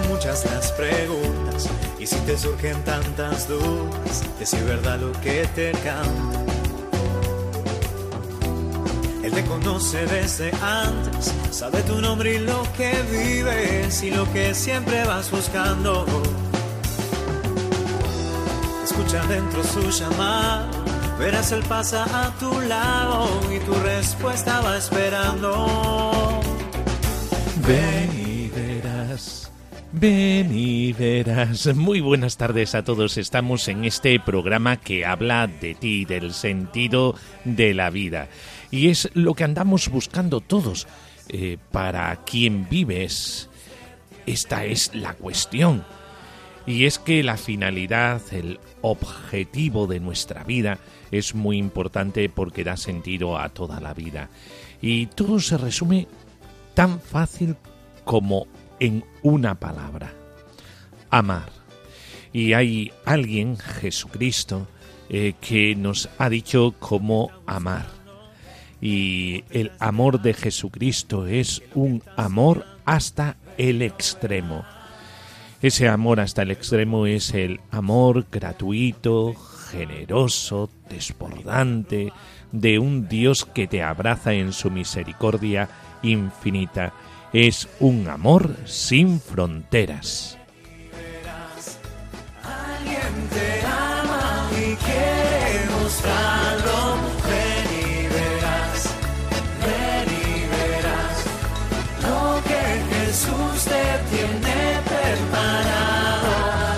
Muchas las preguntas y si te surgen tantas dudas si es verdad lo que te canta. Él te conoce desde antes, sabe tu nombre y lo que vives y lo que siempre vas buscando. Escucha dentro su llamado, verás él pasa a tu lado y tu respuesta va esperando. Ven ven y verás. Muy buenas tardes a todos. Estamos en este programa que habla de ti, del sentido de la vida. Y es lo que andamos buscando todos. Eh, para quién vives. Esta es la cuestión. Y es que la finalidad, el objetivo de nuestra vida es muy importante porque da sentido a toda la vida. Y todo se resume tan fácil como en una palabra. Amar. Y hay alguien, Jesucristo, eh, que nos ha dicho cómo amar. Y el amor de Jesucristo es un amor hasta el extremo. Ese amor hasta el extremo es el amor gratuito, generoso, desbordante, de un Dios que te abraza en su misericordia infinita. Es un amor sin fronteras. Alguien te ama y quiere mostrarlo. Ven y verás, ven y verás lo que Jesús te tiene preparado.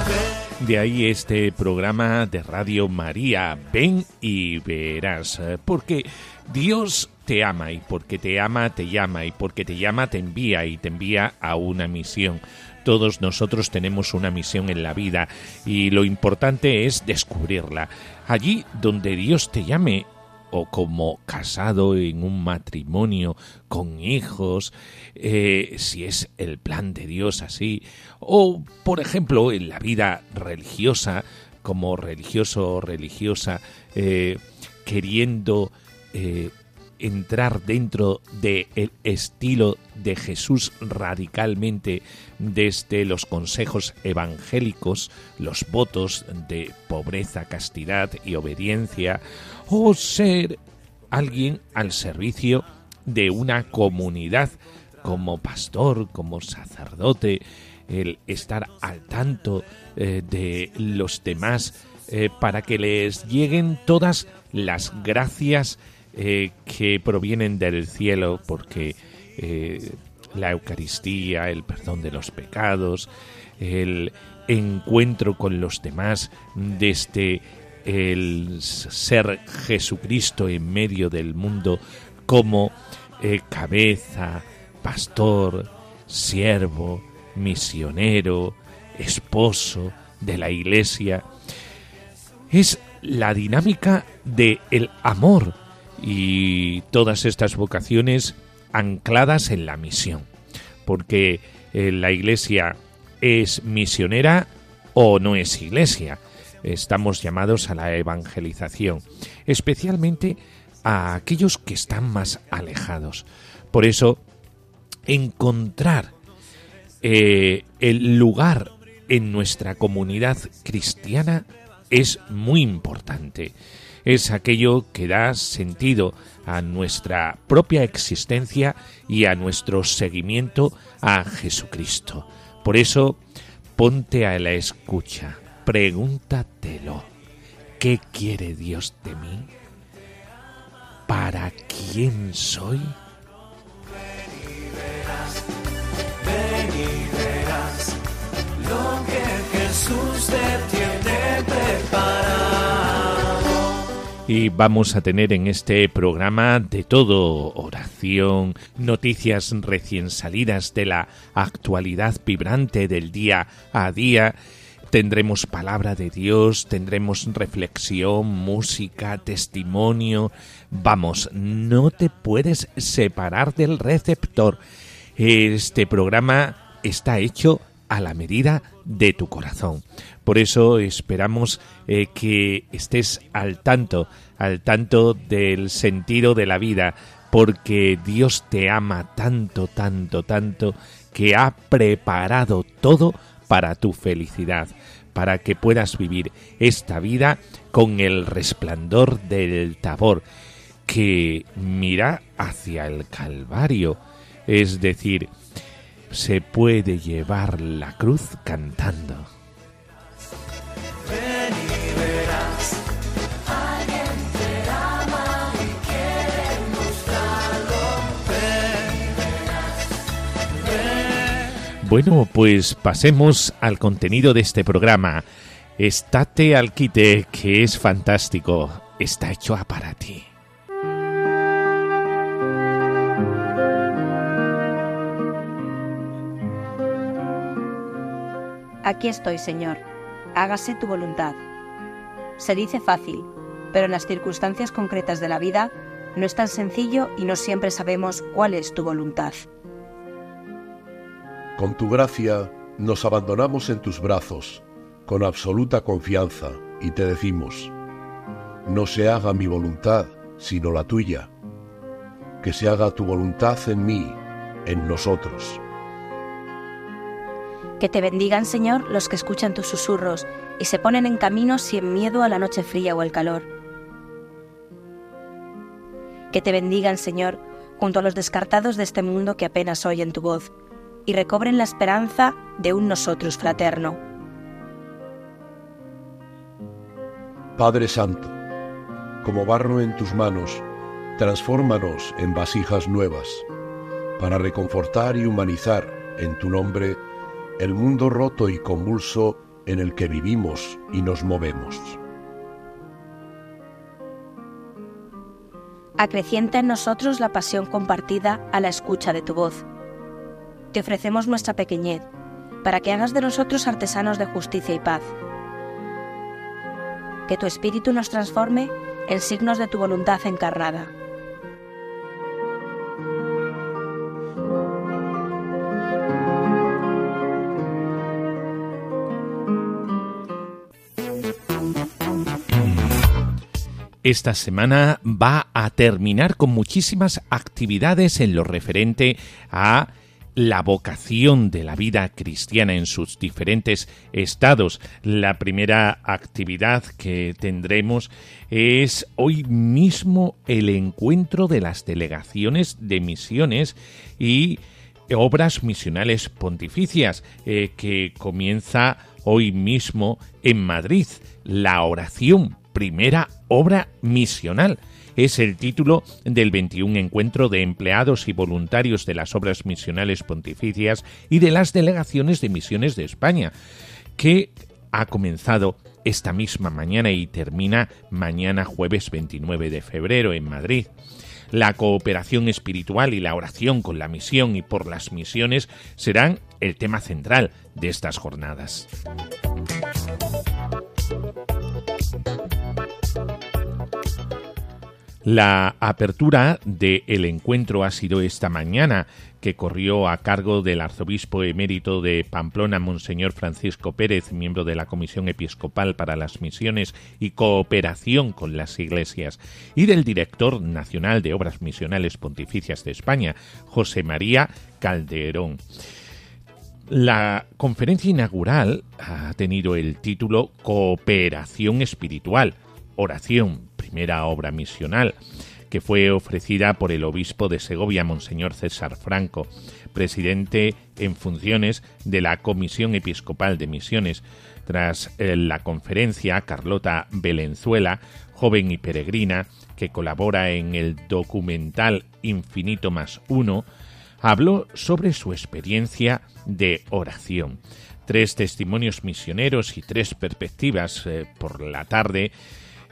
Ven De ahí este programa de Radio María, ven y verás, eh, porque Dios te ama y porque te ama te llama y porque te llama te envía y te envía a una misión. Todos nosotros tenemos una misión en la vida y lo importante es descubrirla. Allí donde Dios te llame o como casado en un matrimonio con hijos, eh, si es el plan de Dios así, o por ejemplo en la vida religiosa, como religioso o religiosa, eh, queriendo eh, entrar dentro del estilo de Jesús radicalmente desde los consejos evangélicos, los votos de pobreza, castidad y obediencia, o ser alguien al servicio de una comunidad como pastor, como sacerdote, el estar al tanto eh, de los demás eh, para que les lleguen todas las gracias eh, que provienen del cielo, porque eh, la Eucaristía, el perdón de los pecados, el encuentro con los demás desde el ser Jesucristo en medio del mundo como eh, cabeza, pastor, siervo, misionero, esposo de la iglesia. Es la dinámica del el amor y todas estas vocaciones ancladas en la misión, porque eh, la iglesia es misionera o no es iglesia. Estamos llamados a la evangelización, especialmente a aquellos que están más alejados. Por eso, encontrar eh, el lugar en nuestra comunidad cristiana es muy importante. Es aquello que da sentido a nuestra propia existencia y a nuestro seguimiento a Jesucristo. Por eso, ponte a la escucha, pregúntatelo. ¿Qué quiere Dios de mí? ¿Para quién soy? Lo que Jesús te tiene preparado. Y vamos a tener en este programa de todo, oración, noticias recién salidas de la actualidad vibrante del día a día. Tendremos palabra de Dios, tendremos reflexión, música, testimonio. Vamos, no te puedes separar del receptor. Este programa está hecho a la medida de tu corazón. Por eso esperamos eh, que estés al tanto, al tanto del sentido de la vida, porque Dios te ama tanto, tanto, tanto, que ha preparado todo para tu felicidad, para que puedas vivir esta vida con el resplandor del tabor, que mira hacia el Calvario, es decir, se puede llevar la cruz cantando. Bueno, pues pasemos al contenido de este programa. Estate al quite, que es fantástico. Está hecho para ti. Aquí estoy, Señor. Hágase tu voluntad. Se dice fácil, pero en las circunstancias concretas de la vida no es tan sencillo y no siempre sabemos cuál es tu voluntad. Con tu gracia nos abandonamos en tus brazos, con absoluta confianza, y te decimos, no se haga mi voluntad, sino la tuya. Que se haga tu voluntad en mí, en nosotros. Que te bendigan, Señor, los que escuchan tus susurros y se ponen en camino sin miedo a la noche fría o el calor. Que te bendigan, Señor, junto a los descartados de este mundo que apenas oyen tu voz y recobren la esperanza de un nosotros fraterno. Padre Santo, como barro en tus manos, transfórmanos en vasijas nuevas, para reconfortar y humanizar en tu nombre el mundo roto y convulso en el que vivimos y nos movemos. Acrecienta en nosotros la pasión compartida a la escucha de tu voz te ofrecemos nuestra pequeñez, para que hagas de nosotros artesanos de justicia y paz. Que tu espíritu nos transforme en signos de tu voluntad encarnada. Esta semana va a terminar con muchísimas actividades en lo referente a la vocación de la vida cristiana en sus diferentes estados. La primera actividad que tendremos es hoy mismo el encuentro de las delegaciones de misiones y obras misionales pontificias eh, que comienza hoy mismo en Madrid. La oración, primera obra misional es el título del 21 encuentro de empleados y voluntarios de las obras misionales pontificias y de las delegaciones de misiones de España, que ha comenzado esta misma mañana y termina mañana jueves 29 de febrero en Madrid. La cooperación espiritual y la oración con la misión y por las misiones serán el tema central de estas jornadas. La apertura del encuentro ha sido esta mañana, que corrió a cargo del arzobispo emérito de Pamplona, Monseñor Francisco Pérez, miembro de la Comisión Episcopal para las Misiones y Cooperación con las Iglesias, y del director nacional de Obras Misionales Pontificias de España, José María Calderón. La conferencia inaugural ha tenido el título Cooperación Espiritual, Oración, primera obra misional, que fue ofrecida por el obispo de Segovia, Monseñor César Franco, presidente en funciones de la Comisión Episcopal de Misiones. Tras eh, la conferencia, Carlota Belenzuela, joven y peregrina, que colabora en el documental Infinito más uno, habló sobre su experiencia de oración. Tres testimonios misioneros y tres perspectivas eh, por la tarde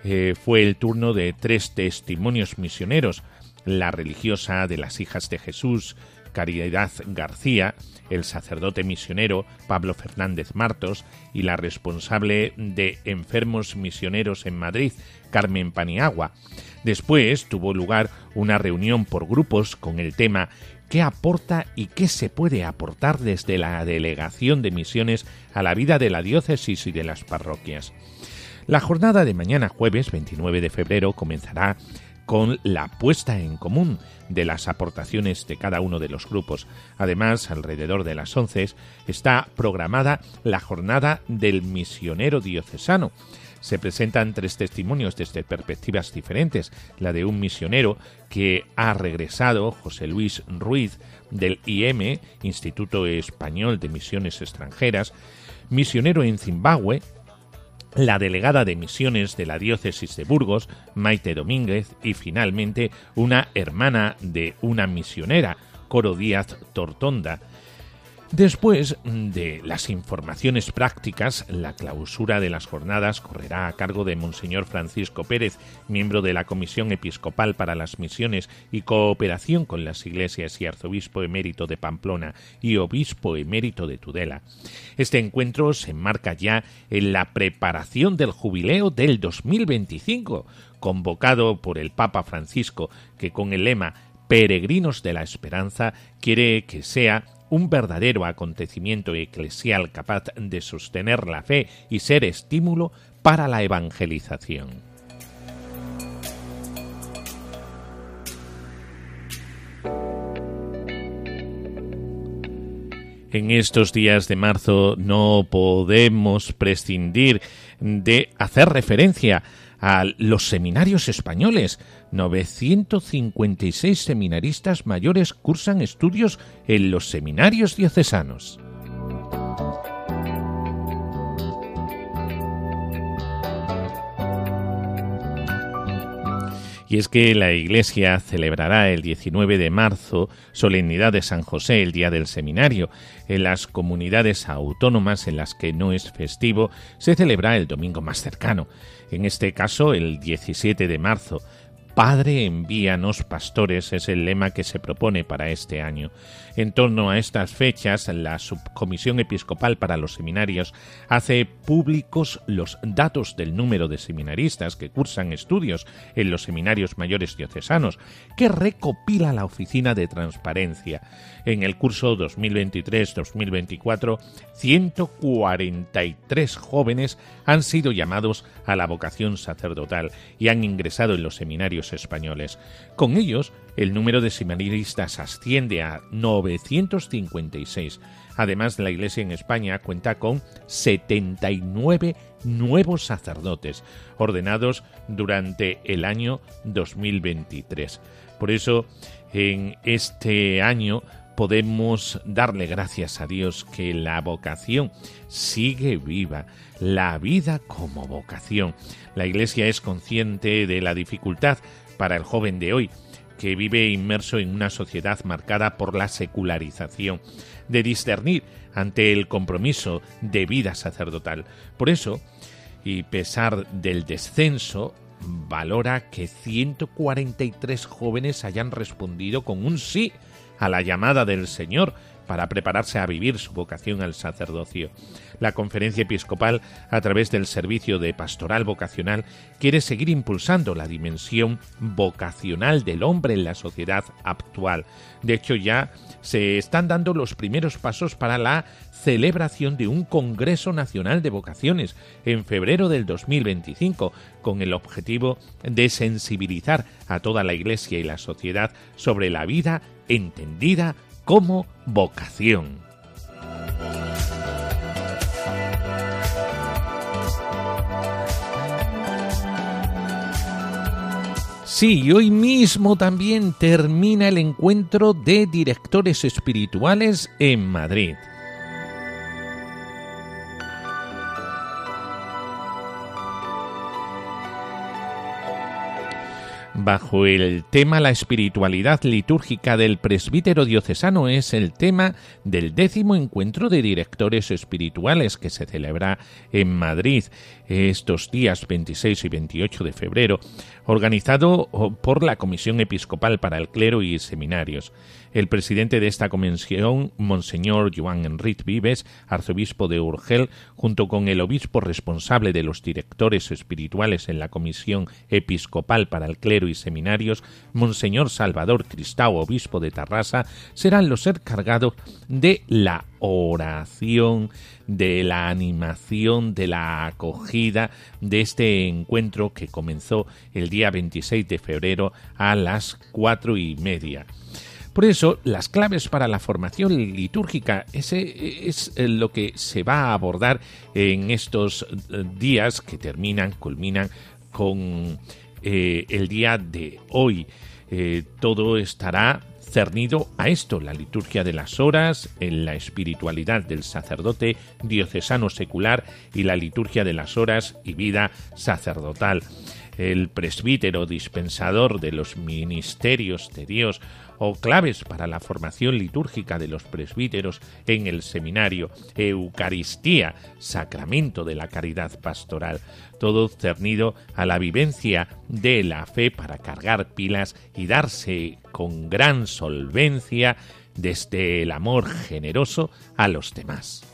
eh, fue el turno de tres testimonios misioneros, la religiosa de las hijas de Jesús, Caridad García, el sacerdote misionero Pablo Fernández Martos y la responsable de enfermos misioneros en Madrid, Carmen Paniagua. Después tuvo lugar una reunión por grupos con el tema ¿Qué aporta y qué se puede aportar desde la delegación de misiones a la vida de la diócesis y de las parroquias? La jornada de mañana jueves 29 de febrero comenzará con la puesta en común de las aportaciones de cada uno de los grupos. Además, alrededor de las 11 está programada la jornada del misionero diocesano. Se presentan tres testimonios desde perspectivas diferentes. La de un misionero que ha regresado, José Luis Ruiz, del IM, Instituto Español de Misiones Extranjeras, misionero en Zimbabue, la delegada de misiones de la diócesis de Burgos, Maite Domínguez, y finalmente una hermana de una misionera, Coro Díaz Tortonda, Después de las informaciones prácticas, la clausura de las jornadas correrá a cargo de Monseñor Francisco Pérez, miembro de la Comisión Episcopal para las Misiones y Cooperación con las Iglesias y Arzobispo emérito de Pamplona y Obispo emérito de Tudela. Este encuentro se enmarca ya en la preparación del jubileo del 2025, convocado por el Papa Francisco, que con el lema Peregrinos de la Esperanza quiere que sea un verdadero acontecimiento eclesial capaz de sostener la fe y ser estímulo para la evangelización. En estos días de marzo no podemos prescindir de hacer referencia a los seminarios españoles. 956 seminaristas mayores cursan estudios en los seminarios diocesanos. Y es que la Iglesia celebrará el 19 de marzo solemnidad de San José, el día del seminario. En las comunidades autónomas en las que no es festivo, se celebra el domingo más cercano en este caso el 17 de marzo. Padre, envíanos pastores es el lema que se propone para este año. En torno a estas fechas, la Subcomisión Episcopal para los Seminarios hace públicos los datos del número de seminaristas que cursan estudios en los seminarios mayores diocesanos, que recopila la Oficina de Transparencia. En el curso 2023-2024, 143 jóvenes han sido llamados a la vocación sacerdotal y han ingresado en los seminarios españoles. Con ellos, el número de seminaristas asciende a 956. Además, la Iglesia en España cuenta con 79 nuevos sacerdotes ordenados durante el año 2023. Por eso, en este año podemos darle gracias a Dios que la vocación sigue viva, la vida como vocación. La Iglesia es consciente de la dificultad para el joven de hoy, que vive inmerso en una sociedad marcada por la secularización, de discernir ante el compromiso de vida sacerdotal. Por eso, y pesar del descenso, valora que 143 jóvenes hayan respondido con un sí a la llamada del Señor para prepararse a vivir su vocación al sacerdocio. La Conferencia Episcopal, a través del Servicio de Pastoral Vocacional, quiere seguir impulsando la dimensión vocacional del hombre en la sociedad actual. De hecho, ya se están dando los primeros pasos para la celebración de un Congreso Nacional de Vocaciones en febrero del 2025, con el objetivo de sensibilizar a toda la Iglesia y la sociedad sobre la vida entendida como vocación. Sí, hoy mismo también termina el encuentro de directores espirituales en Madrid. Bajo el tema La espiritualidad litúrgica del presbítero diocesano es el tema del décimo encuentro de directores espirituales que se celebra en Madrid estos días 26 y 28 de febrero, organizado por la Comisión Episcopal para el Clero y Seminarios. El presidente de esta comisión, Monseñor Joan Enrique Vives, arzobispo de Urgel, junto con el obispo responsable de los directores espirituales en la Comisión Episcopal para el Clero y Seminarios, Monseñor Salvador Cristao, obispo de Tarrasa, serán los encargados de la oración, de la animación, de la acogida de este encuentro que comenzó el día 26 de febrero a las cuatro y media. Por eso, las claves para la formación litúrgica ese es lo que se va a abordar en estos eh, días que terminan, culminan con eh, el día de hoy. todo estará cernido a esto, la liturgia de las horas, en la espiritualidad del sacerdote diocesano secular y la liturgia de las horas y vida sacerdotal. El presbítero dispensador de los ministerios de Dios o claves para la formación litúrgica de los presbíteros en el seminario, Eucaristía, sacramento de la caridad pastoral, todo cernido a la vivencia de la fe para cargar pilas y darse con gran solvencia desde el amor generoso a los demás.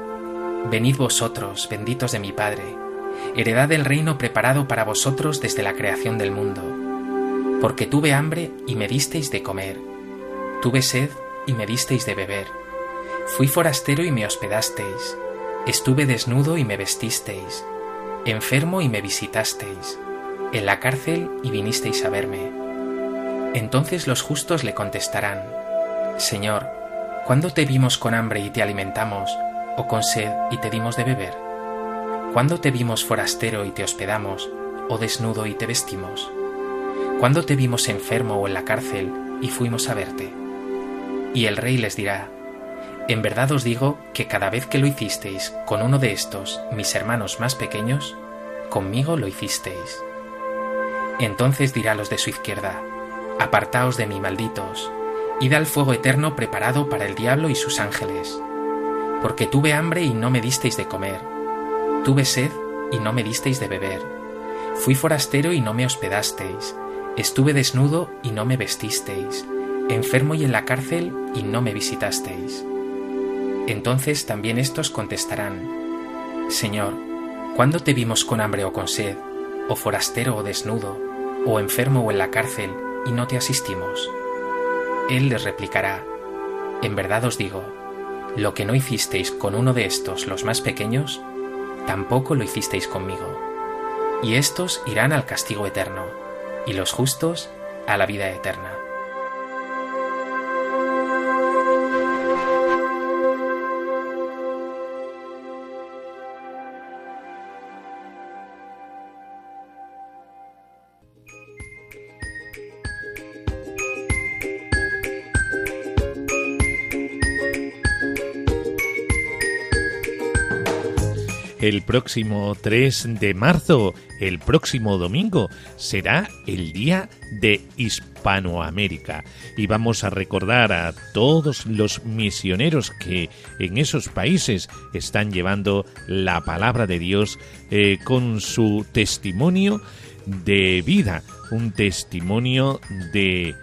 Venid vosotros, benditos de mi Padre, heredad del reino preparado para vosotros desde la creación del mundo. Porque tuve hambre y me disteis de comer, tuve sed y me disteis de beber, fui forastero y me hospedasteis, estuve desnudo y me vestisteis, enfermo y me visitasteis, en la cárcel y vinisteis a verme. Entonces los justos le contestarán, Señor, ¿cuándo te vimos con hambre y te alimentamos? O con sed y te dimos de beber? ¿Cuándo te vimos forastero y te hospedamos, o desnudo y te vestimos? ¿Cuándo te vimos enfermo o en la cárcel y fuimos a verte? Y el rey les dirá, En verdad os digo que cada vez que lo hicisteis con uno de estos, mis hermanos más pequeños, conmigo lo hicisteis. Entonces dirá a los de su izquierda, Apartaos de mí, malditos, id al fuego eterno preparado para el diablo y sus ángeles porque tuve hambre y no me disteis de comer, tuve sed y no me disteis de beber, fui forastero y no me hospedasteis, estuve desnudo y no me vestisteis, enfermo y en la cárcel y no me visitasteis. Entonces también estos contestarán, Señor, ¿cuándo te vimos con hambre o con sed, o forastero o desnudo, o enfermo o en la cárcel, y no te asistimos? Él les replicará, En verdad os digo, lo que no hicisteis con uno de estos, los más pequeños, tampoco lo hicisteis conmigo. Y estos irán al castigo eterno, y los justos a la vida eterna. El próximo 3 de marzo, el próximo domingo, será el Día de Hispanoamérica. Y vamos a recordar a todos los misioneros que en esos países están llevando la palabra de Dios eh, con su testimonio de vida, un testimonio de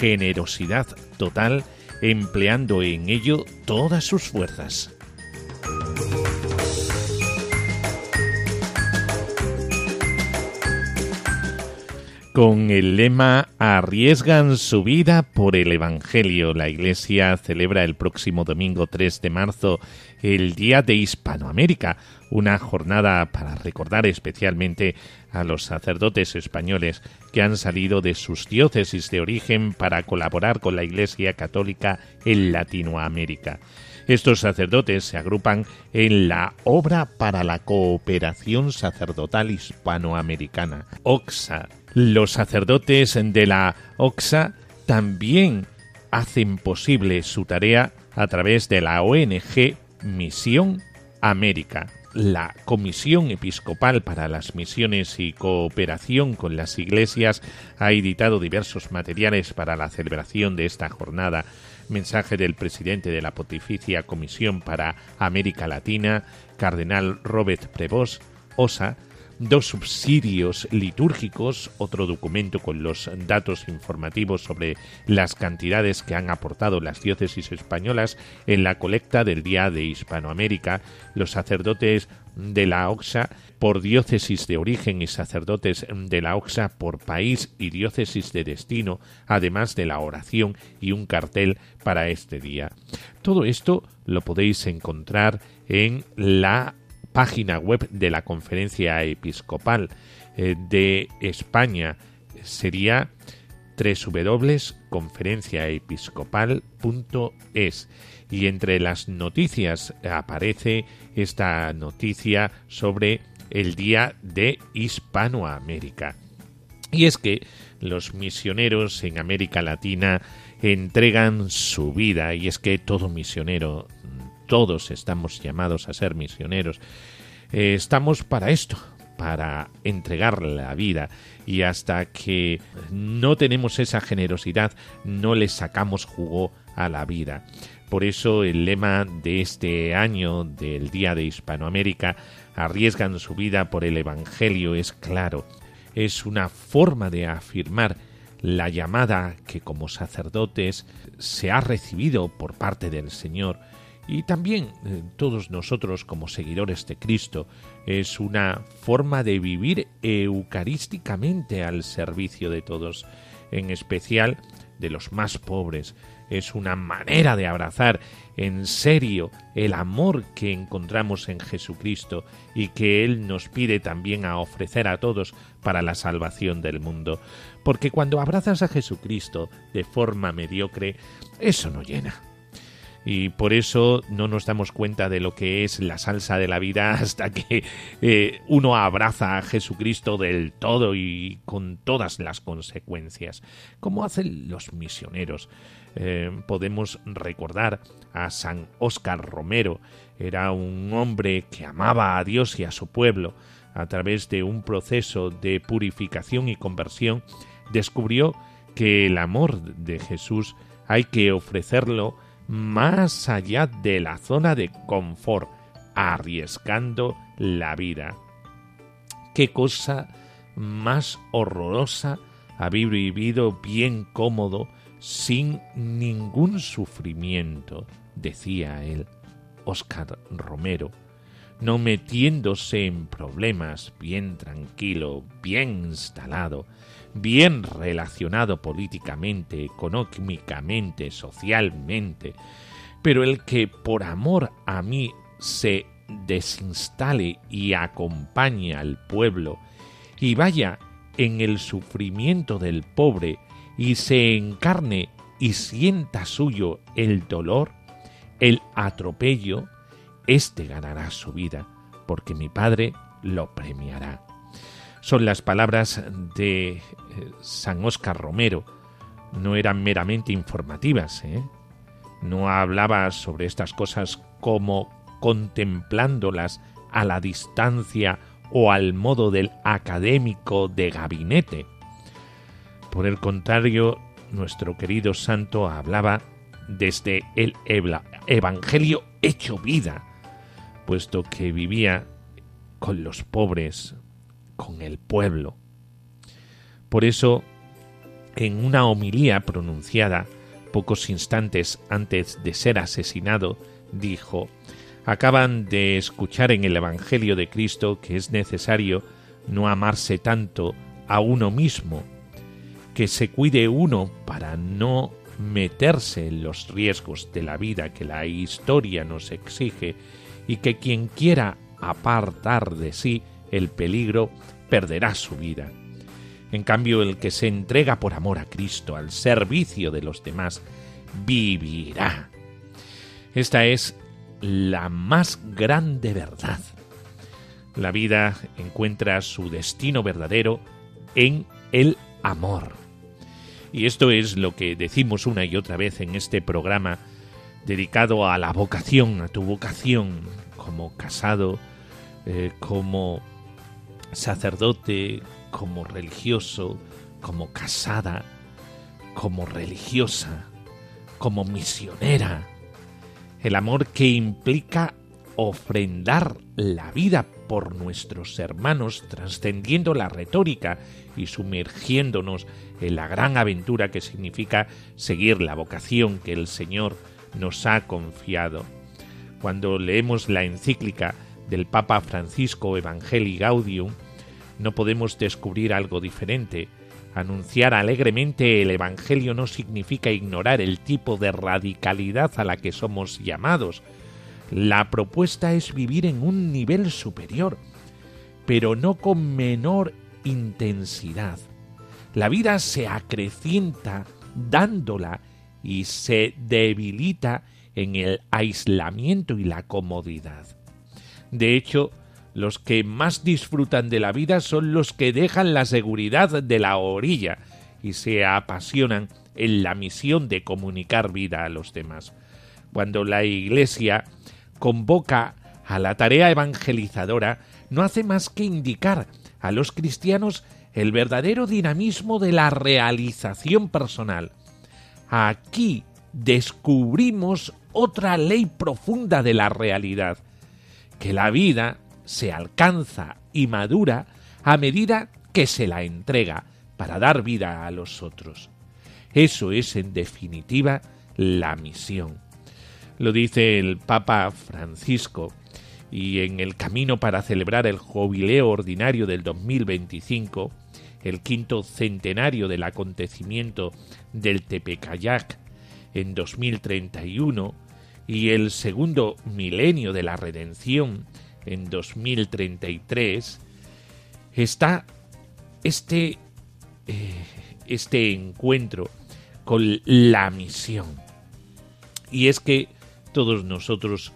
generosidad total empleando en ello todas sus fuerzas. Con el lema Arriesgan su vida por el Evangelio, la Iglesia celebra el próximo domingo 3 de marzo el Día de Hispanoamérica, una jornada para recordar especialmente a los sacerdotes españoles que han salido de sus diócesis de origen para colaborar con la Iglesia Católica en Latinoamérica. Estos sacerdotes se agrupan en la Obra para la Cooperación Sacerdotal Hispanoamericana, OXA, los sacerdotes de la OXA también hacen posible su tarea a través de la ONG Misión América. La Comisión Episcopal para las Misiones y Cooperación con las Iglesias ha editado diversos materiales para la celebración de esta jornada. Mensaje del presidente de la Pontificia Comisión para América Latina, Cardenal Robert Prevost, OSA, dos subsidios litúrgicos, otro documento con los datos informativos sobre las cantidades que han aportado las diócesis españolas en la colecta del Día de Hispanoamérica, los sacerdotes de la OXA por diócesis de origen y sacerdotes de la OXA por país y diócesis de destino, además de la oración y un cartel para este día. Todo esto lo podéis encontrar en la página web de la Conferencia Episcopal eh, de España sería www.conferenciaepiscopal.es y entre las noticias aparece esta noticia sobre el Día de Hispanoamérica. Y es que los misioneros en América Latina entregan su vida y es que todo misionero todos estamos llamados a ser misioneros. Eh, estamos para esto, para entregar la vida y hasta que no tenemos esa generosidad no le sacamos jugo a la vida. Por eso el lema de este año del Día de Hispanoamérica, arriesgan su vida por el Evangelio, es claro. Es una forma de afirmar la llamada que como sacerdotes se ha recibido por parte del Señor y también eh, todos nosotros como seguidores de Cristo es una forma de vivir eucarísticamente al servicio de todos, en especial de los más pobres. Es una manera de abrazar en serio el amor que encontramos en Jesucristo y que Él nos pide también a ofrecer a todos para la salvación del mundo. Porque cuando abrazas a Jesucristo de forma mediocre, eso no llena y por eso no nos damos cuenta de lo que es la salsa de la vida hasta que eh, uno abraza a Jesucristo del todo y con todas las consecuencias, como hacen los misioneros. Eh, podemos recordar a San Óscar Romero, era un hombre que amaba a Dios y a su pueblo. A través de un proceso de purificación y conversión, descubrió que el amor de Jesús hay que ofrecerlo más allá de la zona de confort, arriesgando la vida. Qué cosa más horrorosa haber vivido bien cómodo, sin ningún sufrimiento, decía él, Oscar Romero, no metiéndose en problemas, bien tranquilo, bien instalado, bien relacionado políticamente, económicamente, socialmente, pero el que por amor a mí se desinstale y acompañe al pueblo y vaya en el sufrimiento del pobre y se encarne y sienta suyo el dolor, el atropello, éste ganará su vida, porque mi Padre lo premiará son las palabras de eh, San Óscar Romero. No eran meramente informativas, ¿eh? no hablaba sobre estas cosas como contemplándolas a la distancia o al modo del académico de gabinete. Por el contrario, nuestro querido santo hablaba desde el Evangelio hecho vida, puesto que vivía con los pobres, con el pueblo. Por eso, en una homilía pronunciada pocos instantes antes de ser asesinado, dijo, acaban de escuchar en el Evangelio de Cristo que es necesario no amarse tanto a uno mismo, que se cuide uno para no meterse en los riesgos de la vida que la historia nos exige y que quien quiera apartar de sí el peligro perderá su vida. En cambio, el que se entrega por amor a Cristo al servicio de los demás, vivirá. Esta es la más grande verdad. La vida encuentra su destino verdadero en el amor. Y esto es lo que decimos una y otra vez en este programa dedicado a la vocación, a tu vocación como casado, eh, como sacerdote, como religioso, como casada, como religiosa, como misionera. El amor que implica ofrendar la vida por nuestros hermanos, trascendiendo la retórica y sumergiéndonos en la gran aventura que significa seguir la vocación que el Señor nos ha confiado. Cuando leemos la encíclica del Papa Francisco Evangelii Gaudium, no podemos descubrir algo diferente. Anunciar alegremente el Evangelio no significa ignorar el tipo de radicalidad a la que somos llamados. La propuesta es vivir en un nivel superior, pero no con menor intensidad. La vida se acrecienta dándola y se debilita en el aislamiento y la comodidad. De hecho, los que más disfrutan de la vida son los que dejan la seguridad de la orilla y se apasionan en la misión de comunicar vida a los demás. Cuando la Iglesia convoca a la tarea evangelizadora, no hace más que indicar a los cristianos el verdadero dinamismo de la realización personal. Aquí descubrimos otra ley profunda de la realidad, que la vida se alcanza y madura a medida que se la entrega para dar vida a los otros. Eso es, en definitiva, la misión. Lo dice el Papa Francisco y en el camino para celebrar el jubileo ordinario del 2025, el quinto centenario del acontecimiento del Tepecayac en 2031 y el segundo milenio de la redención en 2033, está este, eh, este encuentro con la misión. Y es que todos nosotros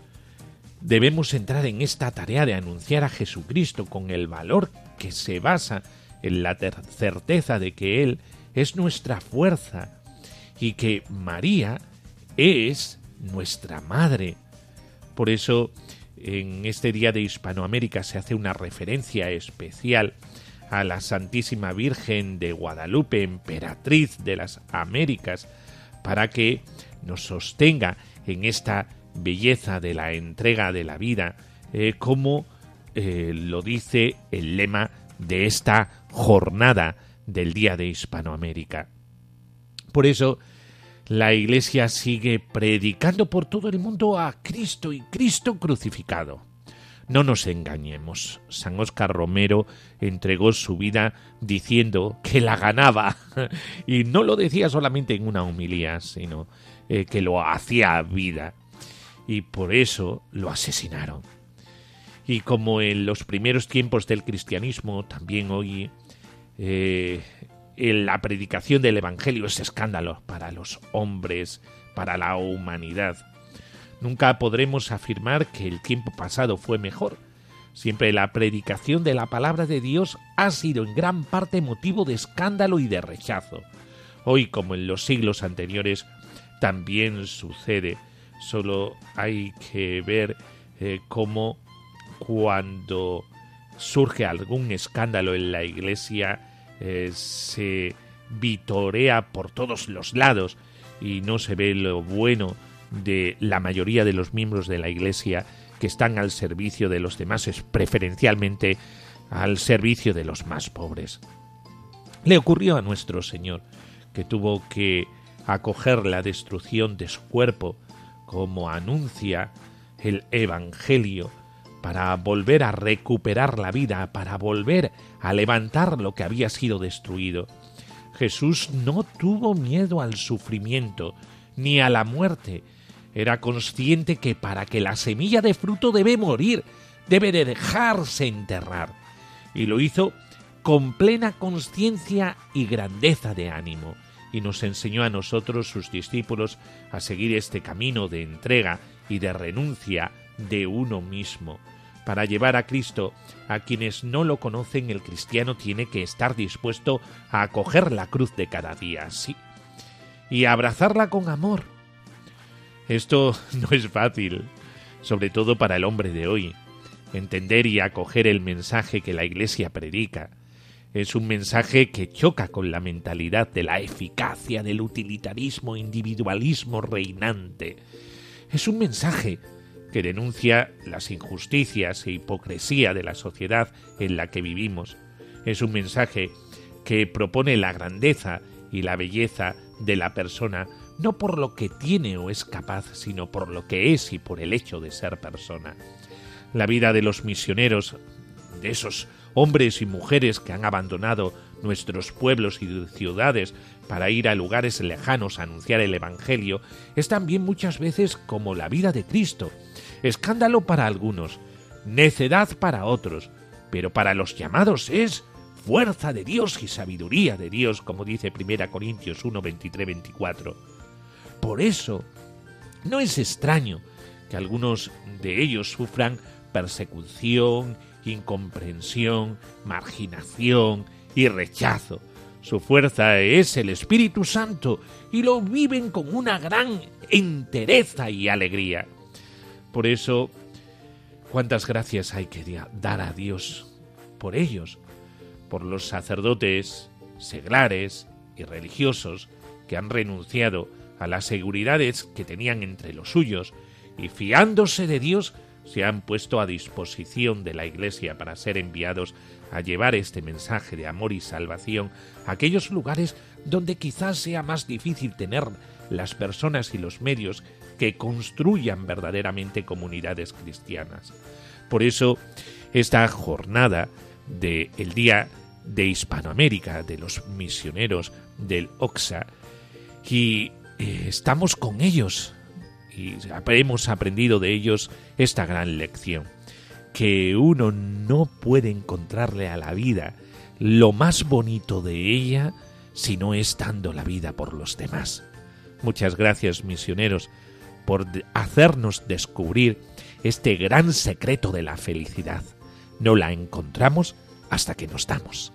debemos entrar en esta tarea de anunciar a Jesucristo con el valor que se basa en la certeza de que Él es nuestra fuerza y que María es nuestra madre. Por eso en este Día de Hispanoamérica se hace una referencia especial a la Santísima Virgen de Guadalupe, emperatriz de las Américas, para que nos sostenga en esta belleza de la entrega de la vida, eh, como eh, lo dice el lema de esta jornada del Día de Hispanoamérica. Por eso, la Iglesia sigue predicando por todo el mundo a Cristo y Cristo crucificado. No nos engañemos. San Óscar Romero entregó su vida diciendo que la ganaba. Y no lo decía solamente en una humilía, sino eh, que lo hacía vida. Y por eso lo asesinaron. Y como en los primeros tiempos del cristianismo, también hoy eh, la predicación del Evangelio es escándalo para los hombres, para la humanidad. Nunca podremos afirmar que el tiempo pasado fue mejor. Siempre la predicación de la palabra de Dios ha sido en gran parte motivo de escándalo y de rechazo. Hoy, como en los siglos anteriores, también sucede. Solo hay que ver eh, cómo cuando surge algún escándalo en la iglesia, eh, se vitorea por todos los lados y no se ve lo bueno de la mayoría de los miembros de la Iglesia que están al servicio de los demás, es preferencialmente al servicio de los más pobres. Le ocurrió a nuestro Señor que tuvo que acoger la destrucción de su cuerpo, como anuncia el Evangelio, para volver a recuperar la vida, para volver a levantar lo que había sido destruido. Jesús no tuvo miedo al sufrimiento ni a la muerte. Era consciente que para que la semilla de fruto debe morir, debe de dejarse enterrar. Y lo hizo con plena conciencia y grandeza de ánimo, y nos enseñó a nosotros, sus discípulos, a seguir este camino de entrega y de renuncia de uno mismo. Para llevar a Cristo a quienes no lo conocen, el cristiano tiene que estar dispuesto a acoger la cruz de cada día, sí, y abrazarla con amor. Esto no es fácil, sobre todo para el hombre de hoy. Entender y acoger el mensaje que la Iglesia predica, es un mensaje que choca con la mentalidad de la eficacia del utilitarismo individualismo reinante. Es un mensaje que denuncia las injusticias e hipocresía de la sociedad en la que vivimos. Es un mensaje que propone la grandeza y la belleza de la persona no por lo que tiene o es capaz, sino por lo que es y por el hecho de ser persona. La vida de los misioneros, de esos hombres y mujeres que han abandonado nuestros pueblos y ciudades para ir a lugares lejanos a anunciar el Evangelio, es también muchas veces como la vida de Cristo, escándalo para algunos, necedad para otros, pero para los llamados es fuerza de Dios y sabiduría de Dios, como dice 1 Corintios 1, 23, 24. Por eso, no es extraño que algunos de ellos sufran persecución incomprensión, marginación y rechazo. Su fuerza es el Espíritu Santo y lo viven con una gran entereza y alegría. Por eso, cuántas gracias hay que dar a Dios por ellos, por los sacerdotes, seglares y religiosos que han renunciado a las seguridades que tenían entre los suyos y fiándose de Dios se han puesto a disposición de la Iglesia para ser enviados a llevar este mensaje de amor y salvación a aquellos lugares donde quizás sea más difícil tener las personas y los medios que construyan verdaderamente comunidades cristianas. Por eso, esta jornada del Día de Hispanoamérica, de los misioneros del OXA, y eh, estamos con ellos y hemos aprendido de ellos esta gran lección, que uno no puede encontrarle a la vida lo más bonito de ella si no es dando la vida por los demás. Muchas gracias, misioneros, por hacernos descubrir este gran secreto de la felicidad. No la encontramos hasta que nos damos.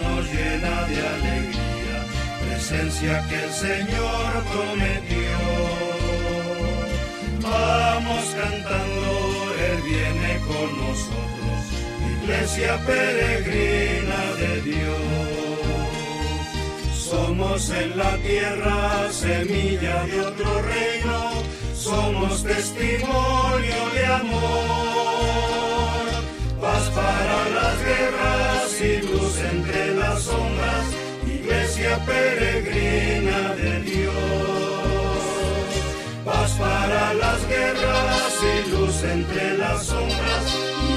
Señor prometió. vamos cantando, Él viene con nosotros, iglesia peregrina de Dios. Somos en la tierra semilla de otro reino, somos testimonio de amor. Paz para las guerras y luz entre las sombras, iglesia peregrina de Dios. Paz para las guerras y luz entre las sombras,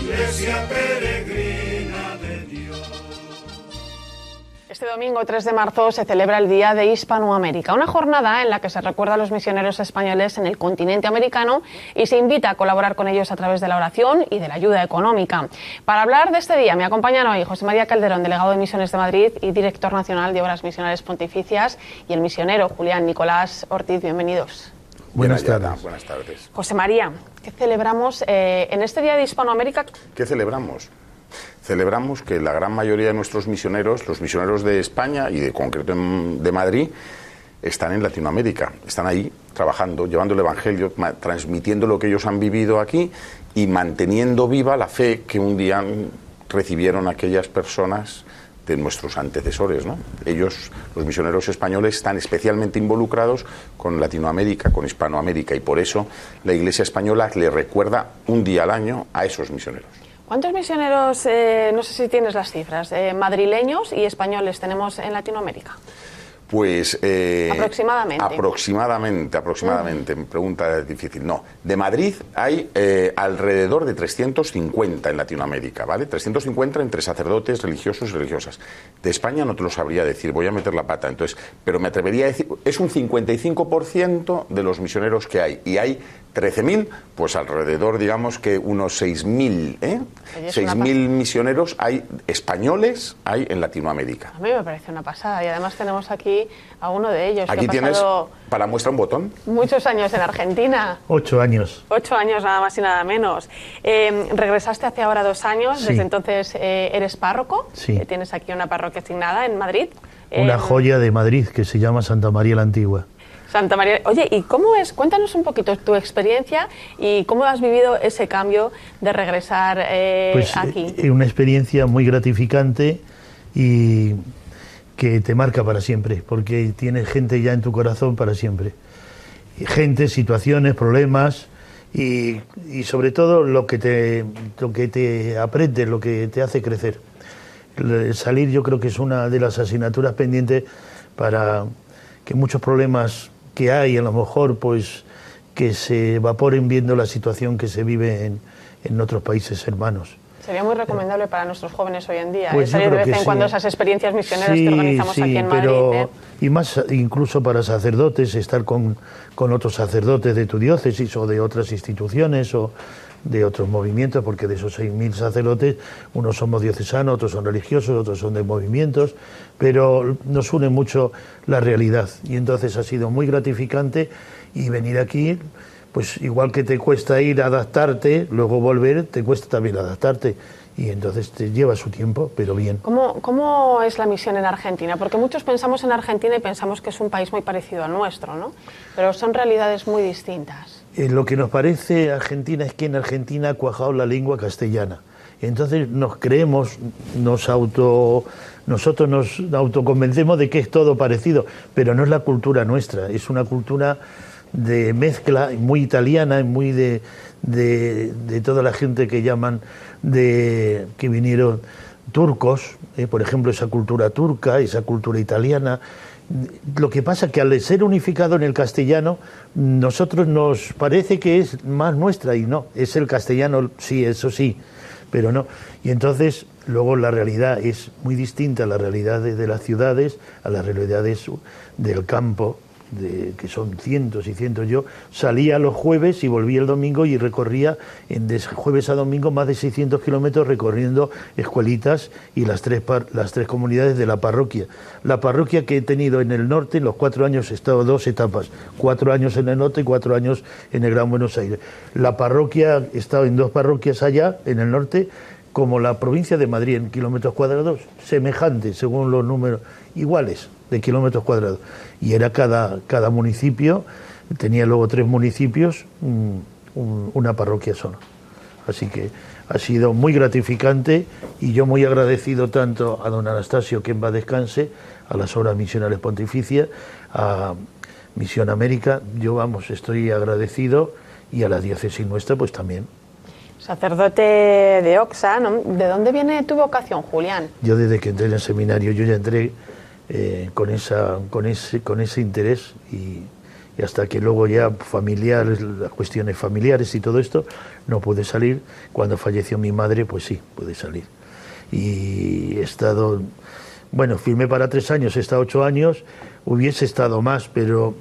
iglesia peregrina Este domingo 3 de marzo se celebra el Día de Hispanoamérica, una jornada en la que se recuerda a los misioneros españoles en el continente americano y se invita a colaborar con ellos a través de la oración y de la ayuda económica. Para hablar de este día me acompañan hoy José María Calderón, delegado de Misiones de Madrid y director nacional de Obras Misionales Pontificias, y el misionero Julián Nicolás Ortiz. Bienvenidos. Buenas tardes. Buenas tardes. José María, ¿qué celebramos eh, en este Día de Hispanoamérica? ¿Qué celebramos? Celebramos que la gran mayoría de nuestros misioneros, los misioneros de España y de concreto de Madrid, están en Latinoamérica, están ahí trabajando, llevando el Evangelio, transmitiendo lo que ellos han vivido aquí y manteniendo viva la fe que un día recibieron aquellas personas de nuestros antecesores. ¿no? Ellos, los misioneros españoles, están especialmente involucrados con Latinoamérica, con Hispanoamérica, y por eso la Iglesia española le recuerda un día al año a esos misioneros. ¿Cuántos misioneros, eh, no sé si tienes las cifras, eh, madrileños y españoles tenemos en Latinoamérica? Pues. eh, Aproximadamente. Aproximadamente, aproximadamente. Pregunta difícil. No. De Madrid hay eh, alrededor de 350 en Latinoamérica, ¿vale? 350 entre sacerdotes, religiosos y religiosas. De España no te lo sabría decir, voy a meter la pata. Entonces, pero me atrevería a decir, es un 55% de los misioneros que hay. Y hay 13.000, pues alrededor, digamos que unos 6.000, ¿eh? Oye, es una 6.000 misioneros hay españoles hay en Latinoamérica. A mí me parece una pasada y además tenemos aquí a uno de ellos Aquí que ha tienes pasado para muestra un botón. muchos años en Argentina. Ocho años. Ocho años nada más y nada menos. Eh, regresaste hace ahora dos años, Sí. desde entonces eh, eres párroco. Sí. Eh, tienes aquí una parroquia asignada en Madrid. Una Eh, joya de Madrid que se llama Santa María la Antigua. Santa María. Oye, ¿y cómo es? Cuéntanos un poquito tu experiencia y cómo has vivido ese cambio de regresar eh, Pues aquí. eh, una experiencia muy gratificante y que te marca para siempre, porque tienes gente ya en tu corazón para siempre. Gente, situaciones, problemas y, y sobre todo lo que te, lo que te aprende, lo que te hace crecer. El salir yo creo que es una de las asignaturas pendientes para que muchos problemas que hay, a lo mejor, pues que se evaporen viendo la situación que se vive en, en otros países hermanos. Sería muy recomendable para nuestros jóvenes hoy en día Pues eh, yo salir de vez en sí. cuando esas experiencias misioneras Sí, que organizamos sí, aquí en Madrid. pero- ¿eh? Y más incluso para sacerdotes, estar con, con otros sacerdotes de tu diócesis o de otras instituciones o de otros movimientos, porque de esos 6.000 sacerdotes, unos somos diocesanos, otros son religiosos, otros son de movimientos, pero nos une mucho la realidad. Y entonces ha sido muy gratificante y venir aquí, pues igual que te cuesta ir a adaptarte, luego volver, te cuesta también adaptarte. Y entonces te lleva su tiempo, pero bien. ¿Cómo, ¿Cómo es la misión en Argentina? Porque muchos pensamos en Argentina y pensamos que es un país muy parecido al nuestro, ¿no? Pero son realidades muy distintas. Eh, lo que nos parece Argentina es que en Argentina ha cuajado la lengua castellana. Entonces nos creemos, nos auto, nosotros nos autoconvencemos de que es todo parecido, pero no es la cultura nuestra, es una cultura de mezcla muy italiana y muy de, de, toda la gente que llaman de que vinieron turcos, eh, por ejemplo esa cultura turca, esa cultura italiana. Lo que pasa que al ser unificado en el castellano, nosotros nos parece que es más nuestra y no, es el castellano, sí, eso sí, pero no. Y entonces luego la realidad es muy distinta a la realidad de, de las ciudades, a las realidades del campo, que son cientos y cientos. Yo salía los jueves y volvía el domingo y recorría en de jueves a domingo más de 600 kilómetros recorriendo escuelitas y las tres, las tres comunidades de la parroquia. La parroquia que he tenido en el norte, en los cuatro años he estado dos etapas, cuatro años en el norte y cuatro años en el Gran Buenos Aires. La parroquia, he estado en dos parroquias allá, en el norte, como la provincia de Madrid en kilómetros cuadrados, semejante según los números, iguales de kilómetros cuadrados. Y era cada, cada municipio, tenía luego tres municipios, un- una parroquia solo. Así que ha sido muy gratificante y yo muy agradecido tanto a don Anastasio, que en va descanse, a las obras misionales pontificias, a Misión América, yo vamos, estoy agradecido y a la diócesis nuestra pues también. Sacerdote de Oxa, ¿no? ¿de dónde viene tu vocación, Julián? Yo desde que entré en el seminario, yo ya entré eh, con, esa, con, ese, con ese interés y, y hasta que luego ya familiares, las cuestiones familiares y todo esto, no pude salir. Cuando falleció mi madre, pues sí, pude salir. Y he estado, bueno, firmé para tres años, he estado ocho años, hubiese estado más, pero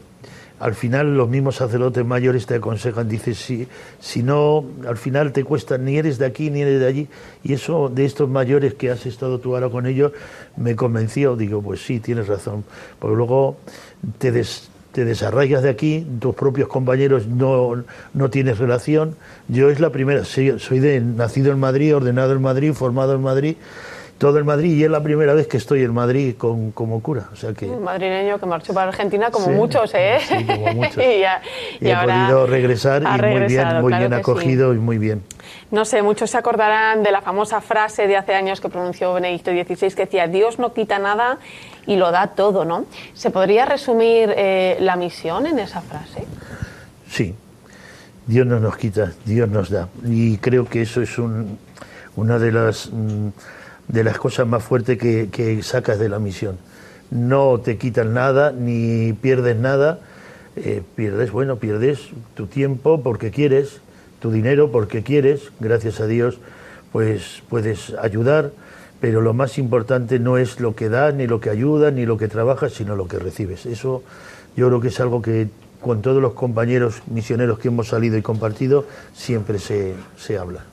al final los mismos sacerdotes mayores te aconsejan, dices, si, si no, al final te cuesta, ni eres de aquí ni eres de allí. Y eso de estos mayores que has estado tú ahora con ellos, me convenció, digo, pues sí, tienes razón. Porque luego te, des- te desarraigas de aquí, tus propios compañeros no, no tienes relación. Yo es la primera, soy, soy de, nacido en Madrid, ordenado en Madrid, formado en Madrid, todo en Madrid, y es la primera vez que estoy en Madrid con, como cura. O sea que... Un madrileño que marchó para Argentina como Sí, muchos, ¿eh? sí, como muchos. y ya- y Y he ahora podido regresar ha y muy bien, muy claro bien sí. acogido y muy bien. No sé, muchos se acordarán de la famosa frase de hace años que pronunció Benedicto XVI que decía, Dios no quita nada y lo da todo, ¿no? ¿Se podría resumir eh, la misión en esa frase? Sí, Dios no nos quita, Dios nos da. Y creo que eso es un- una de las, mm, de las cosas más fuertes que, que sacas de la misión. No te quitan nada, ni pierdes nada. eh, pierdes, bueno, pierdes tu tiempo porque quieres, tu dinero porque quieres, gracias a Dios, pues puedes ayudar, pero lo más importante no es lo que das, ni lo que ayudas, ni lo que trabajas, sino lo que recibes. Eso yo creo que es algo que con todos los compañeros misioneros que hemos salido y compartido siempre se, se habla.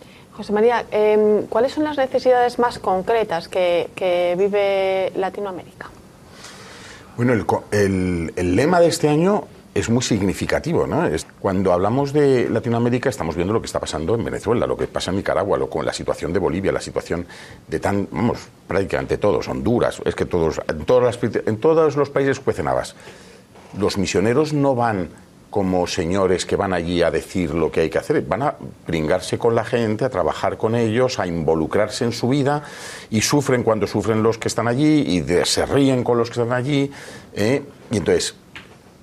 José María, em, ¿cuáles son las necesidades más concretas que, vive Latinoamérica? Bueno, el, el- el lema de este año es muy significativo, ¿no? Es- cuando hablamos de Latinoamérica estamos viendo lo que está pasando en Venezuela, lo que pasa en Nicaragua, lo, con la situación de Bolivia, la situación de tan, vamos, prácticamente todos, Honduras, es que todos, en, todas las- en todos los países cuecen habas. Los misioneros no van como señores que van allí a decir lo que hay que hacer, van a pringarse con la gente, a trabajar con ellos, a involucrarse en su vida y sufren cuando sufren los que están allí y se ríen con los que están allí. ¿eh? Y entonces,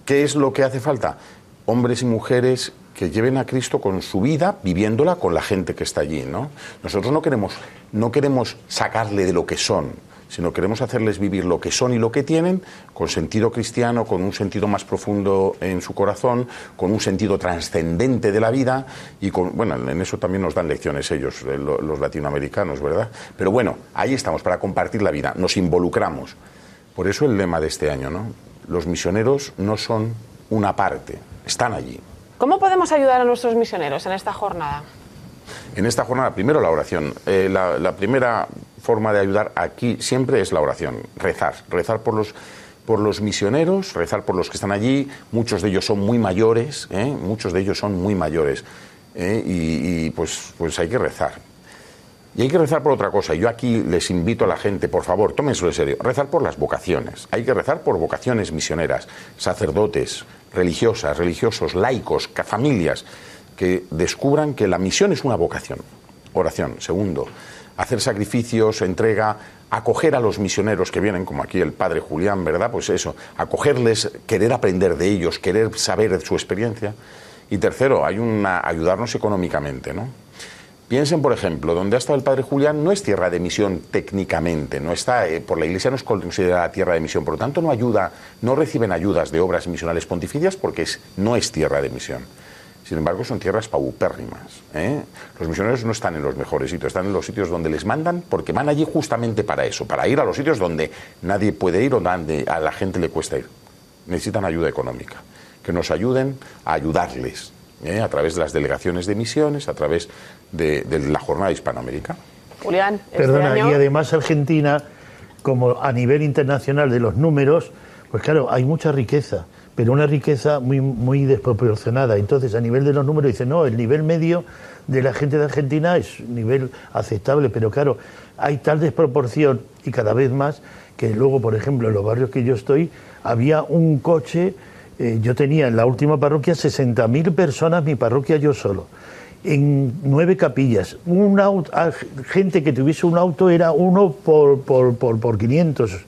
¿qué es lo que hace falta? Hombres y mujeres que lleven a Cristo con su vida, viviéndola con la gente que está allí, ¿no? Nosotros no queremos, no queremos sacarle de lo que son, sino queremos hacerles vivir lo que son y lo que tienen con sentido cristiano, con un sentido más profundo en su corazón, con un sentido trascendente de la vida y con, bueno, en eso también nos dan lecciones ellos, eh, lo- los latinoamericanos, ¿verdad? Pero bueno, ahí estamos para compartir la vida, nos involucramos. Por eso el lema de este año, ¿no? Los misioneros no son una parte, están allí. ¿Cómo podemos ayudar a nuestros misioneros en esta jornada? En esta jornada, primero la oración. Eh, la, la primera forma de ayudar aquí siempre es la oración, rezar, rezar por los por los misioneros, rezar por los que están allí. Muchos de ellos son muy mayores, ¿eh? muchos de ellos son muy mayores, ¿eh? y, pues, pues hay que rezar. Y hay que rezar por otra cosa. Yo aquí les invito a la gente, por favor, tómenselo en serio. Rezar por las vocaciones. Hay que rezar por vocaciones misioneras, sacerdotes, religiosas, religiosos, laicos, familias, que descubran que la misión es una vocación. Oración. Segundo, hacer sacrificios, entrega, acoger a los misioneros que vienen, como aquí el padre Julián, ¿verdad? Pues eso, acogerles, querer aprender de ellos, querer saber su experiencia. Y tercero, hay una ayudarnos económicamente, ¿no? Piensen, por ejemplo, donde ha estado el padre Julián no es tierra de misión técnicamente, no está, eh, por la Iglesia no es considerada tierra de misión, por lo tanto no ayuda, no reciben ayudas de obras misionales pontificias porque es, no es tierra de misión. Sin embargo, son tierras paupérrimas. ¿eh? Los misioneros no están en los mejores sitios, están en los sitios donde les mandan porque van allí justamente para eso, para ir a los sitios donde nadie puede ir o donde a la gente le cuesta ir. Necesitan ayuda económica, que nos ayuden a ayudarles ¿eh? a través de las delegaciones de misiones, a través de, de la jornada hispanoamérica. Julián, este Perdona, año... y además Argentina, como a nivel internacional de los números, pues claro, hay mucha riqueza, pero una riqueza muy, muy desproporcionada. Entonces, a nivel de los números, dicen, no, el nivel medio de la gente de Argentina es un nivel aceptable, pero claro, hay tal desproporción y cada vez más que luego, por ejemplo, en los barrios que yo estoy, había un coche eh, yo tenía en la última parroquia 60.000 personas, mi parroquia yo solo, en nueve capillas. Un auto, gente que tuviese un auto era uno por, por, por, por 500. Es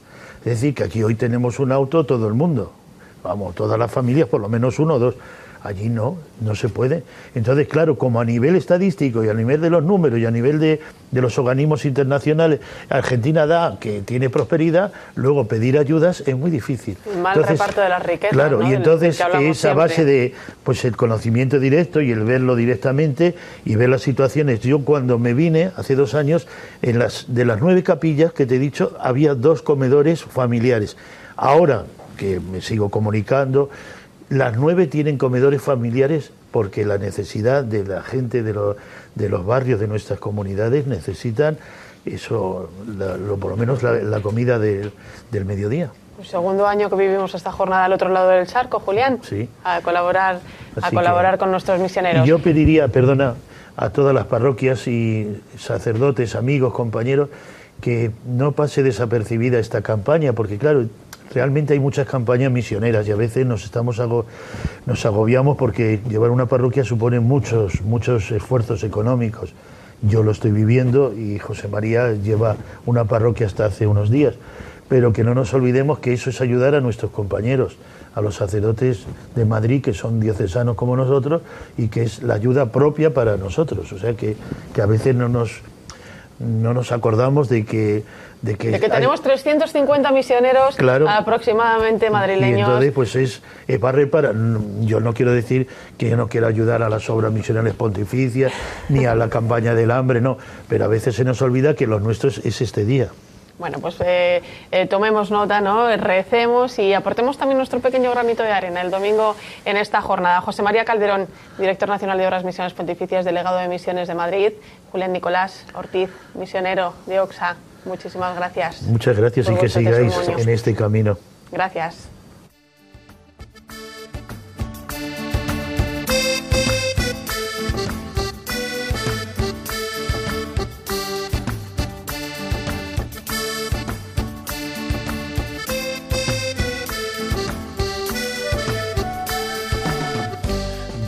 decir, que aquí hoy tenemos un auto todo el mundo. Vamos, todas las familias, por lo menos uno o dos. Allí no, no se puede. Entonces, claro, como a nivel estadístico y a nivel de los números y a nivel de, de los organismos internacionales, Argentina da que tiene prosperidad, luego pedir ayudas es muy difícil. Mal Entonces, reparto de las riquezas. Claro, ¿no? y entonces esa base de pues el conocimiento directo y el verlo directamente y ver las situaciones. Yo cuando me vine hace dos años, en las de las nueve capillas que te he dicho, había dos comedores familiares. Ahora que me sigo comunicando, las nueve tienen comedores familiares porque la necesidad de la gente de, lo- de los barrios de nuestras comunidades necesitan eso, la- lo, por lo menos la, la comida de- del mediodía. El segundo año que vivimos esta jornada al otro lado del charco, Julián. Sí. A colaborar, a colaborar que- con nuestros misioneros. Yo pediría, perdona, a todas las parroquias y sacerdotes, amigos, compañeros, que no pase desapercibida esta campaña, porque claro, realmente hay muchas campañas misioneras y a veces nos estamos nos agobiamos porque llevar una parroquia supone muchos muchos esfuerzos económicos. Yo lo estoy viviendo y José María lleva una parroquia hasta hace unos días, pero que no nos olvidemos que eso es ayudar a nuestros compañeros, a los sacerdotes de Madrid que son diocesanos como nosotros y que es la ayuda propia para nosotros. O sea que, que a veces no nos, no nos acordamos de que... De que, de que hay- tenemos 350 misioneros Claro. aproximadamente y madrileños. entonces, pues es, para. Yo no quiero decir que yo no quiero ayudar a las obras misionales pontificias ni a la campaña del hambre, no. Pero a veces se nos olvida que los nuestros es este día. Bueno, pues eh, eh, tomemos nota, ¿no? Recemos y aportemos también nuestro pequeño granito de arena el domingo en esta jornada. José María Calderón, director nacional de Obras Misiones Pontificias, delegado de Misiones de Madrid. Julián Nicolás Ortiz, misionero de Oxa. Muchísimas gracias. Muchas gracias y que sigáis testimonio. en este camino. Gracias.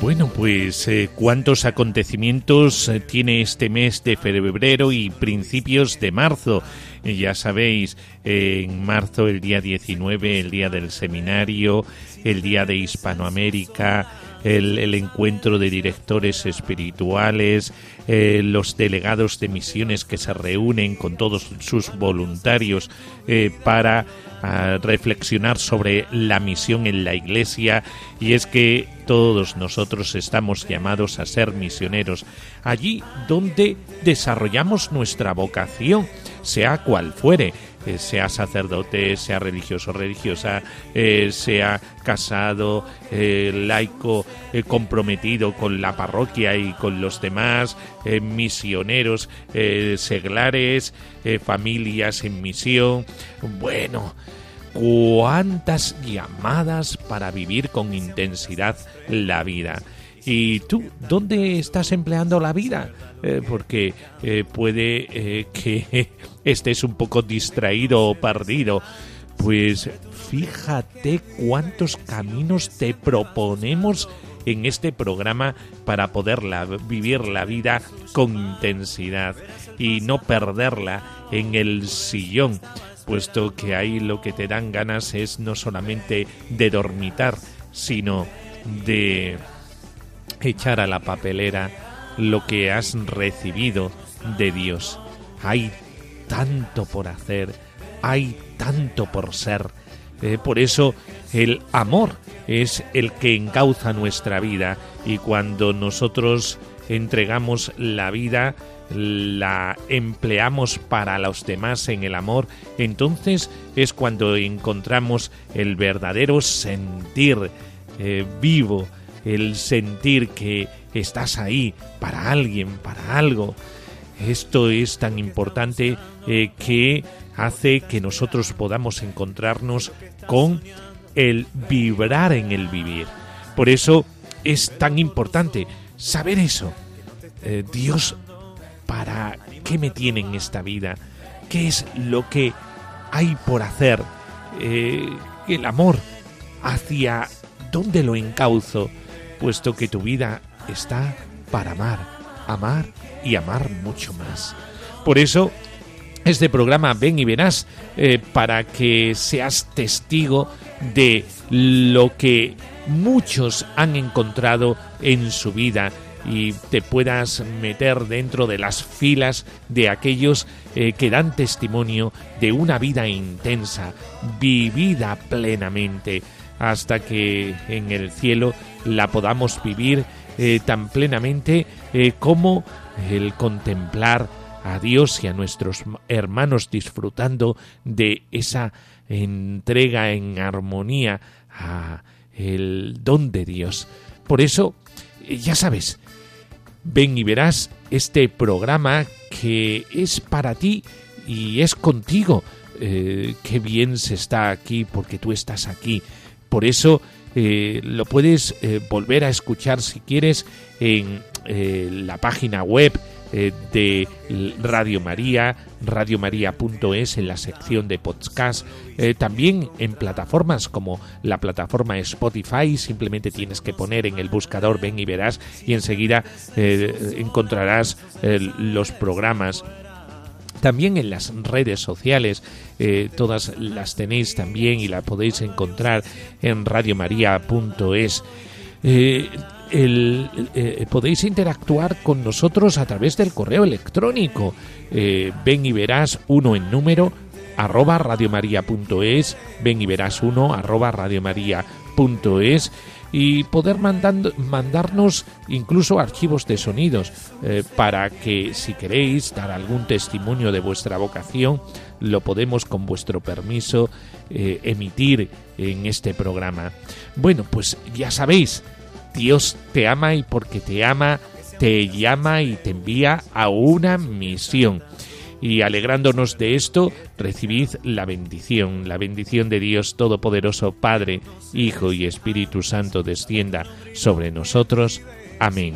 Bueno, pues eh, cuántos acontecimientos eh, tiene este mes de febrero y principios de marzo. Eh, ya sabéis, en marzo el día 19, el día del seminario, el día de Hispanoamérica, el, encuentro de directores espirituales, eh, los delegados de misiones que se reúnen con todos sus voluntarios eh, para ah, reflexionar sobre la misión en la iglesia. Y es que todos nosotros estamos llamados a ser misioneros allí donde desarrollamos nuestra vocación, sea cual fuere, eh, sea sacerdote, sea religioso, religiosa, eh, sea casado, eh, laico, comprometido con la parroquia y con los demás, misioneros, seglares, familias en misión. Bueno, cuántas llamadas para vivir con intensidad la vida. ¿Y tú dónde estás empleando la vida? Eh, porque eh, puede eh, que estés un poco distraído o perdido. Pues fíjate cuántos caminos te proponemos en este programa para poder vivir la vida con intensidad y no perderla en el sillón, puesto que ahí lo que te dan ganas es no solamente de dormitar, sino de echar a la papelera lo que has recibido de Dios. Hay tanto por hacer, hay tanto por ser. Eh, por eso el amor es el que encauza nuestra vida y cuando nosotros entregamos la vida, la empleamos para los demás en el amor, entonces es cuando encontramos el verdadero sentir eh, vivo, el sentir que estás ahí para alguien, para algo. Esto es tan importante eh, que hace que nosotros podamos encontrarnos con el vibrar en el vivir. Por eso es tan importante saber eso. Eh, Dios, ¿para qué me tiene en esta vida? ¿Qué es lo que hay por hacer? Eh, el amor hacia ¿dónde lo encauzo? Puesto que tu vida está para amar, amar y amar mucho más. Por eso, este programa Ven y Verás, eh, para que seas testigo de lo que muchos han encontrado en su vida y te puedas meter dentro de las filas de aquellos eh, que dan testimonio de una vida intensa, vivida plenamente, hasta que en el cielo la podamos vivir eh, tan plenamente eh, como el contemplar a Dios y a nuestros hermanos disfrutando de esa entrega en armonía a el don de Dios. Por eso, ya sabes, ven y verás este programa que es para ti y es contigo. Eh, qué bien se está aquí porque tú estás aquí. Por eso eh, lo puedes eh, volver a escuchar si quieres en la página web eh, de Radio María, radiomaria.es en la sección de podcast, eh, también en plataformas como la plataforma Spotify, simplemente tienes que poner en el buscador ven y verás y enseguida eh, encontrarás los programas también en las redes sociales, todas las tenéis también y la podéis encontrar en radiomaria.es el, eh, podéis interactuar con nosotros a través del correo electrónico. Eh, ven y verás uno en número arroba radiomaria.es, ven y verás uno arroba radiomaria.es y poder mandando, mandarnos incluso archivos de sonidos eh, para que si queréis dar algún testimonio de vuestra vocación lo podemos con vuestro permiso emitir en este programa. Bueno, pues ya sabéis, Dios te ama y porque te ama, te llama y te envía a una misión. Y alegrándonos de esto, recibid la bendición, la bendición de Dios Todopoderoso, Padre, Hijo y Espíritu Santo descienda sobre nosotros. Amén.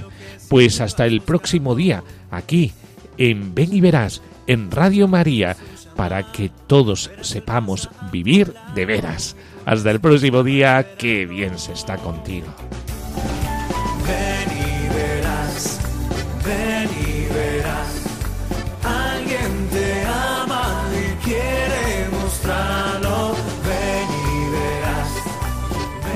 Pues hasta el próximo día, aquí, en Ven y Verás, en Radio María, para que todos sepamos vivir de veras. Hasta el próximo día, que bien se está contigo.